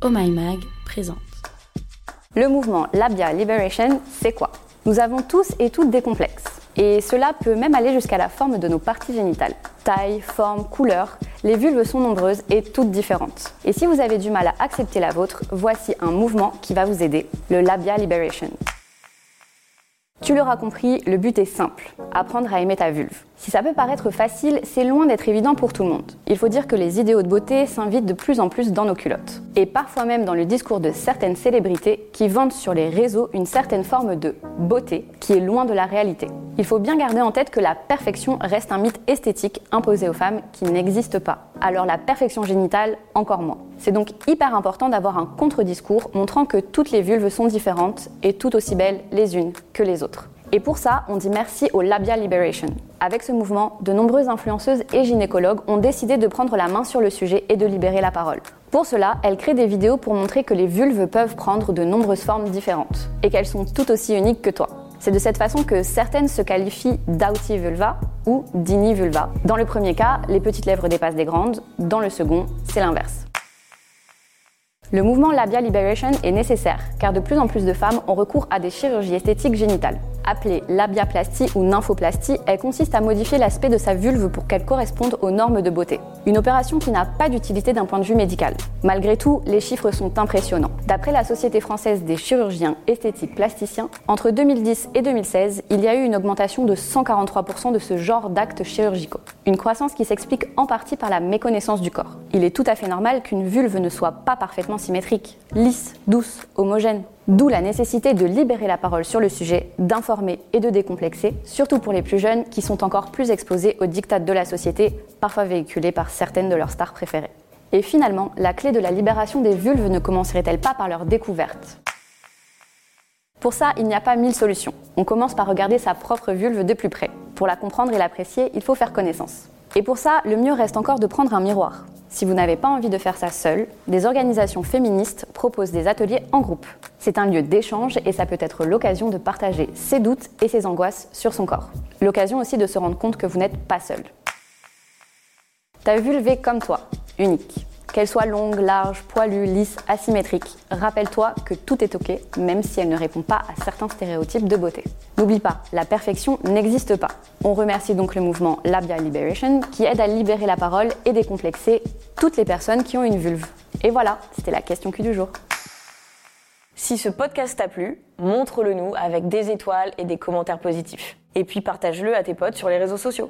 Oh My Mag présente. Le mouvement Labia Liberation, c'est quoi? Nous avons tous et toutes des complexes. Et cela peut même aller jusqu'à la forme de nos parties génitales. Taille, forme, couleur, les vulves sont nombreuses et toutes différentes. Et si vous avez du mal à accepter la vôtre, voici un mouvement qui va vous aider, le Labia Liberation. Tu l'auras compris, le but est simple, apprendre à aimer ta vulve. Si ça peut paraître facile, c'est loin d'être évident pour tout le monde. Il faut dire que les idéaux de beauté s'invitent de plus en plus dans nos culottes. Et parfois même dans le discours de certaines célébrités qui vendent sur les réseaux une certaine forme de beauté qui est loin de la réalité. Il faut bien garder en tête que la perfection reste un mythe esthétique imposé aux femmes qui n'existe pas. Alors la perfection génitale, encore moins. C'est donc hyper important d'avoir un contre-discours montrant que toutes les vulves sont différentes et tout aussi belles les unes que les autres. Et pour ça, on dit merci au Labia Liberation. Avec ce mouvement, de nombreuses influenceuses et gynécologues ont décidé de prendre la main sur le sujet et de libérer la parole. Pour cela, elles créent des vidéos pour montrer que les vulves peuvent prendre de nombreuses formes différentes et qu'elles sont tout aussi uniques que toi. C'est de cette façon que certaines se qualifient d'outie vulva ou d'ini vulva. Dans le premier cas, les petites lèvres dépassent des grandes, dans le second, c'est l'inverse. Le mouvement Labia Liberation est nécessaire car de plus en plus de femmes ont recours à des chirurgies esthétiques génitales. Appelée labiaplastie ou nymphoplastie, elle consiste à modifier l'aspect de sa vulve pour qu'elle corresponde aux normes de beauté. Une opération qui n'a pas d'utilité d'un point de vue médical. Malgré tout, les chiffres sont impressionnants. D'après la Société française des chirurgiens esthétiques plasticiens, entre 2010 et 2016, il y a eu une augmentation de 143% de ce genre d'actes chirurgicaux. Une croissance qui s'explique en partie par la méconnaissance du corps. Il est tout à fait normal qu'une vulve ne soit pas parfaitement symétrique, lisse, douce, homogène. D'où la nécessité de libérer la parole sur le sujet, d'informer et de décomplexer, surtout pour les plus jeunes qui sont encore plus exposés aux dictats de la société, parfois véhiculés par certaines de leurs stars préférées. Et finalement, la clé de la libération des vulves ne commencerait-elle pas par leur découverte? Pour ça, il n'y a pas mille solutions. On commence par regarder sa propre vulve de plus près. Pour la comprendre et l'apprécier, il faut faire connaissance. Et pour ça, le mieux reste encore de prendre un miroir. Si vous n'avez pas envie de faire ça seul, des organisations féministes proposent des ateliers en groupe. C'est un lieu d'échange et ça peut être l'occasion de partager ses doutes et ses angoisses sur son corps. L'occasion aussi de se rendre compte que vous n'êtes pas seul. Ta vulve est comme toi, unique. Qu'elle soit longue, large, poilue, lisse, asymétrique, rappelle-toi que tout est ok, même si elle ne répond pas à certains stéréotypes de beauté. N'oublie pas, la perfection n'existe pas. On remercie donc le mouvement Labia Liberation qui aide à libérer la parole et décomplexer toutes les personnes qui ont une vulve. Et voilà, c'était la question Q du jour. Si ce podcast t'a plu, montre-le nous avec des étoiles et des commentaires positifs. Et puis partage-le à tes potes sur les réseaux sociaux.